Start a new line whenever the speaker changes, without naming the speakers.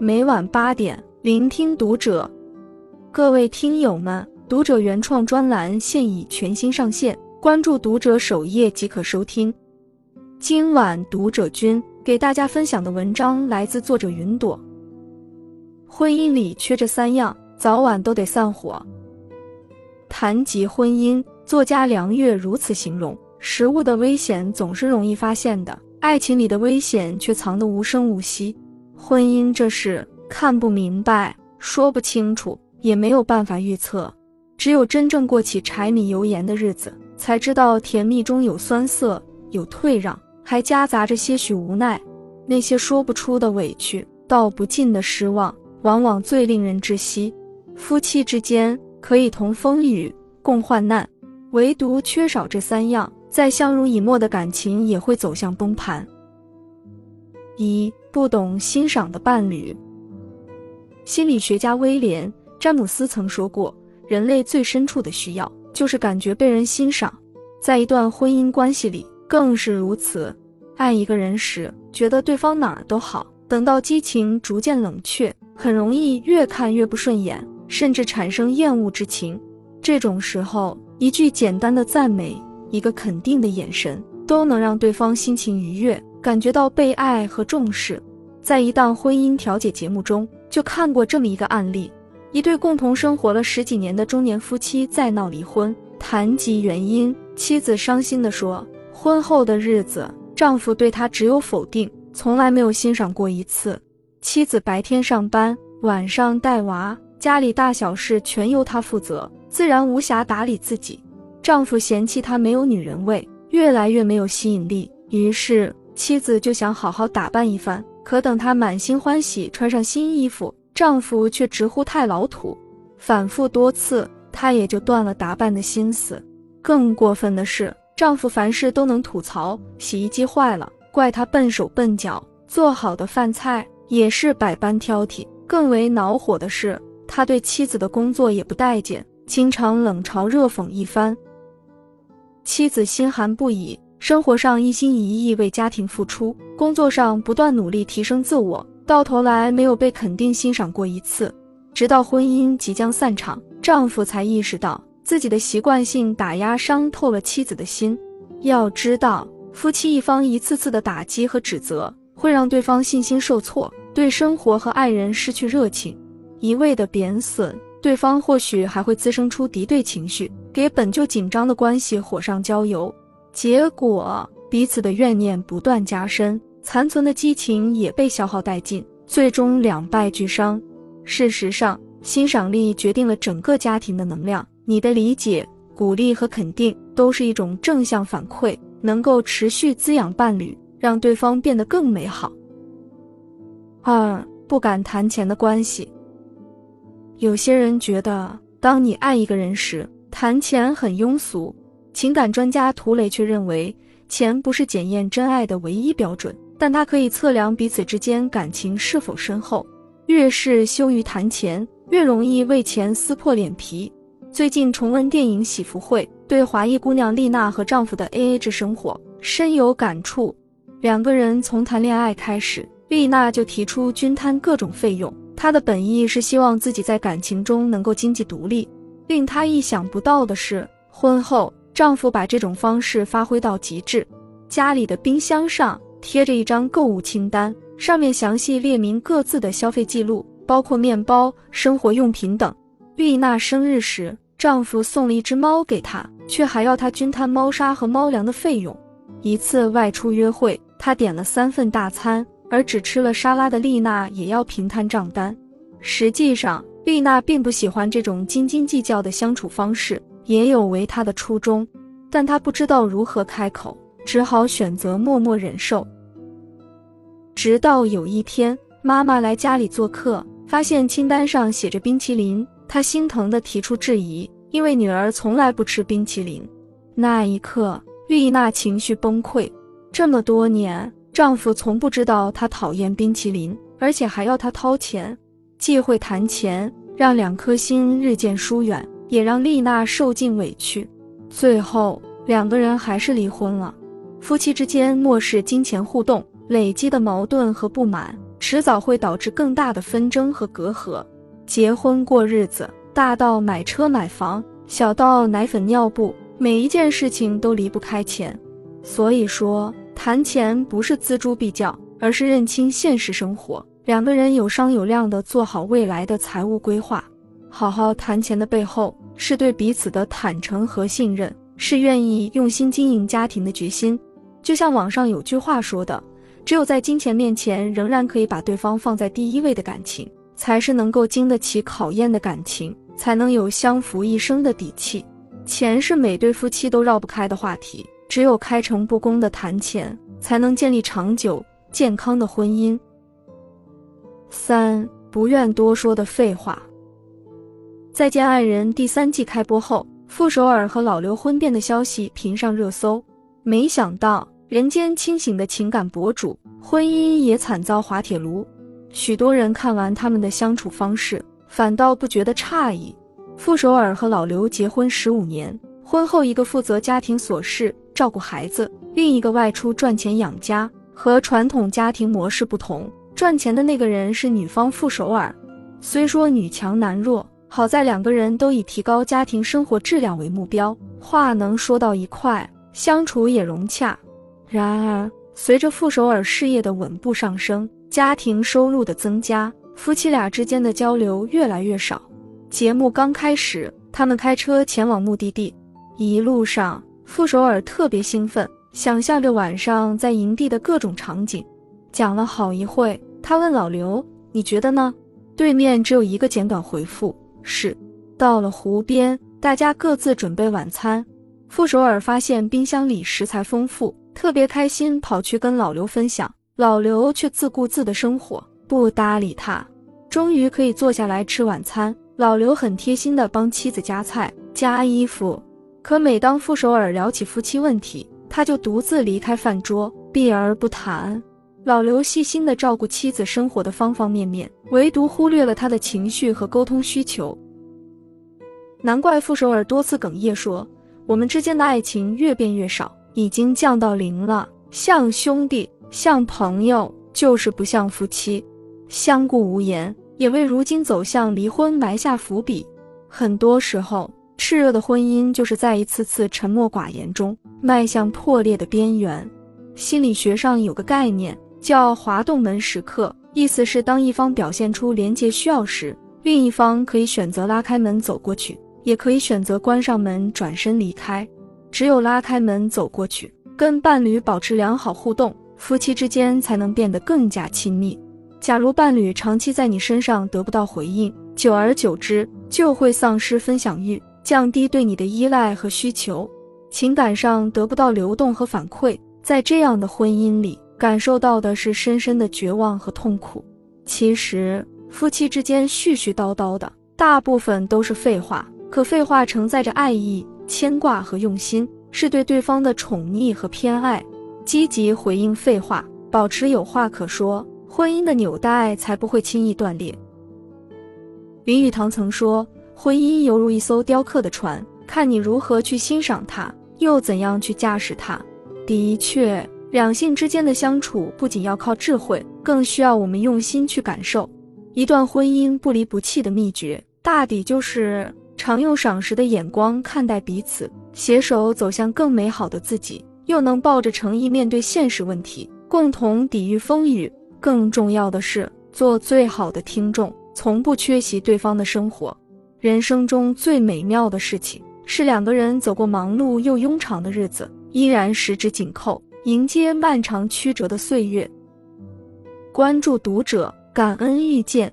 每晚八点，聆听读者。各位听友们，读者原创专栏现已全新上线，关注读者首页即可收听。今晚读者君给大家分享的文章来自作者云朵。婚姻里缺这三样，早晚都得散伙。谈及婚姻，作家梁月如此形容：食物的危险总是容易发现的，爱情里的危险却藏得无声无息。婚姻这事看不明白，说不清楚，也没有办法预测。只有真正过起柴米油盐的日子，才知道甜蜜中有酸涩，有退让，还夹杂着些许无奈。那些说不出的委屈，道不尽的失望，往往最令人窒息。夫妻之间。可以同风雨共患难，唯独缺少这三样，再相濡以沫的感情也会走向崩盘。一不懂欣赏的伴侣。心理学家威廉·詹姆斯曾说过，人类最深处的需要就是感觉被人欣赏，在一段婚姻关系里更是如此。爱一个人时，觉得对方哪儿都好，等到激情逐渐冷却，很容易越看越不顺眼。甚至产生厌恶之情，这种时候，一句简单的赞美，一个肯定的眼神，都能让对方心情愉悦，感觉到被爱和重视。在一档婚姻调解节目中，就看过这么一个案例：一对共同生活了十几年的中年夫妻在闹离婚，谈及原因，妻子伤心地说，婚后的日子，丈夫对她只有否定，从来没有欣赏过一次。妻子白天上班，晚上带娃。家里大小事全由她负责，自然无暇打理自己。丈夫嫌弃她没有女人味，越来越没有吸引力。于是妻子就想好好打扮一番。可等她满心欢喜穿上新衣服，丈夫却直呼太老土。反复多次，她也就断了打扮的心思。更过分的是，丈夫凡事都能吐槽：洗衣机坏了，怪她笨手笨脚；做好的饭菜也是百般挑剔。更为恼火的是。他对妻子的工作也不待见，经常冷嘲热讽一番。妻子心寒不已，生活上一心一意为家庭付出，工作上不断努力提升自我，到头来没有被肯定欣赏过一次。直到婚姻即将散场，丈夫才意识到自己的习惯性打压伤透了妻子的心。要知道，夫妻一方一次次的打击和指责，会让对方信心受挫，对生活和爱人失去热情。一味的贬损对方，或许还会滋生出敌对情绪，给本就紧张的关系火上浇油，结果彼此的怨念不断加深，残存的激情也被消耗殆尽，最终两败俱伤。事实上，欣赏力决定了整个家庭的能量。你的理解、鼓励和肯定都是一种正向反馈，能够持续滋养伴侣，让对方变得更美好。二不敢谈钱的关系。有些人觉得，当你爱一个人时，谈钱很庸俗。情感专家涂磊却认为，钱不是检验真爱的唯一标准，但它可以测量彼此之间感情是否深厚。越是羞于谈钱，越容易为钱撕破脸皮。最近重温电影《喜福会》，对华裔姑娘丽娜和丈夫的 AA 制生活深有感触。两个人从谈恋爱开始，丽娜就提出均摊各种费用。她的本意是希望自己在感情中能够经济独立。令她意想不到的是，婚后丈夫把这种方式发挥到极致。家里的冰箱上贴着一张购物清单，上面详细列明各自的消费记录，包括面包、生活用品等。丽娜生日时，丈夫送了一只猫给她，却还要她均摊猫砂和猫粮的费用。一次外出约会，他点了三份大餐。而只吃了沙拉的丽娜也要平摊账单。实际上，丽娜并不喜欢这种斤斤计较的相处方式，也有违她的初衷，但她不知道如何开口，只好选择默默忍受。直到有一天，妈妈来家里做客，发现清单上写着冰淇淋，她心疼地提出质疑，因为女儿从来不吃冰淇淋。那一刻，丽娜情绪崩溃。这么多年。丈夫从不知道她讨厌冰淇淋，而且还要她掏钱，忌讳谈钱，让两颗心日渐疏远，也让丽娜受尽委屈。最后，两个人还是离婚了。夫妻之间漠视金钱互动，累积的矛盾和不满，迟早会导致更大的纷争和隔阂。结婚过日子，大到买车买房，小到奶粉尿布，每一件事情都离不开钱。所以说，谈钱不是锱铢必较，而是认清现实生活，两个人有商有量的做好未来的财务规划。好好谈钱的背后，是对彼此的坦诚和信任，是愿意用心经营家庭的决心。就像网上有句话说的：“只有在金钱面前仍然可以把对方放在第一位的感情，才是能够经得起考验的感情，才能有相扶一生的底气。”钱是每对夫妻都绕不开的话题，只有开诚布公的谈钱，才能建立长久健康的婚姻。三不愿多说的废话。再见爱人第三季开播后，傅首尔和老刘婚变的消息频上热搜。没想到人间清醒的情感博主婚姻也惨遭滑铁卢。许多人看完他们的相处方式，反倒不觉得诧异。傅首尔和老刘结婚十五年，婚后一个负责家庭琐事照顾孩子，另一个外出赚钱养家。和传统家庭模式不同，赚钱的那个人是女方傅首尔。虽说女强男弱。好在两个人都以提高家庭生活质量为目标，话能说到一块，相处也融洽。然而，随着傅首尔事业的稳步上升，家庭收入的增加，夫妻俩之间的交流越来越少。节目刚开始，他们开车前往目的地，一路上，傅首尔特别兴奋，想象着晚上在营地的各种场景。讲了好一会，他问老刘：“你觉得呢？”对面只有一个简短回复。是，到了湖边，大家各自准备晚餐。傅首尔发现冰箱里食材丰富，特别开心，跑去跟老刘分享。老刘却自顾自的生活，不搭理他。终于可以坐下来吃晚餐，老刘很贴心的帮妻子夹菜、夹衣服。可每当傅首尔聊起夫妻问题，他就独自离开饭桌，避而不谈。老刘细心地照顾妻子生活的方方面面，唯独忽略了他的情绪和沟通需求。难怪傅首尔多次哽咽说：“我们之间的爱情越变越少，已经降到零了。像兄弟，像朋友，就是不像夫妻，相顾无言，也为如今走向离婚埋下伏笔。很多时候，炽热的婚姻就是在一次次沉默寡言中迈向破裂的边缘。心理学上有个概念。”叫滑动门时刻，意思是当一方表现出连接需要时，另一方可以选择拉开门走过去，也可以选择关上门转身离开。只有拉开门走过去，跟伴侣保持良好互动，夫妻之间才能变得更加亲密。假如伴侣长期在你身上得不到回应，久而久之就会丧失分享欲，降低对你的依赖和需求，情感上得不到流动和反馈，在这样的婚姻里。感受到的是深深的绝望和痛苦。其实，夫妻之间絮絮叨叨的，大部分都是废话。可废话承载着爱意、牵挂和用心，是对对方的宠溺和偏爱。积极回应废话，保持有话可说，婚姻的纽带才不会轻易断裂。林语堂曾说：“婚姻犹如一艘雕刻的船，看你如何去欣赏它，又怎样去驾驶它。”的确。两性之间的相处不仅要靠智慧，更需要我们用心去感受。一段婚姻不离不弃的秘诀，大抵就是常用赏识的眼光看待彼此，携手走向更美好的自己，又能抱着诚意面对现实问题，共同抵御风雨。更重要的是，做最好的听众，从不缺席对方的生活。人生中最美妙的事情，是两个人走过忙碌又庸长的日子，依然十指紧扣。迎接漫长曲折的岁月。关注读者，感恩遇见。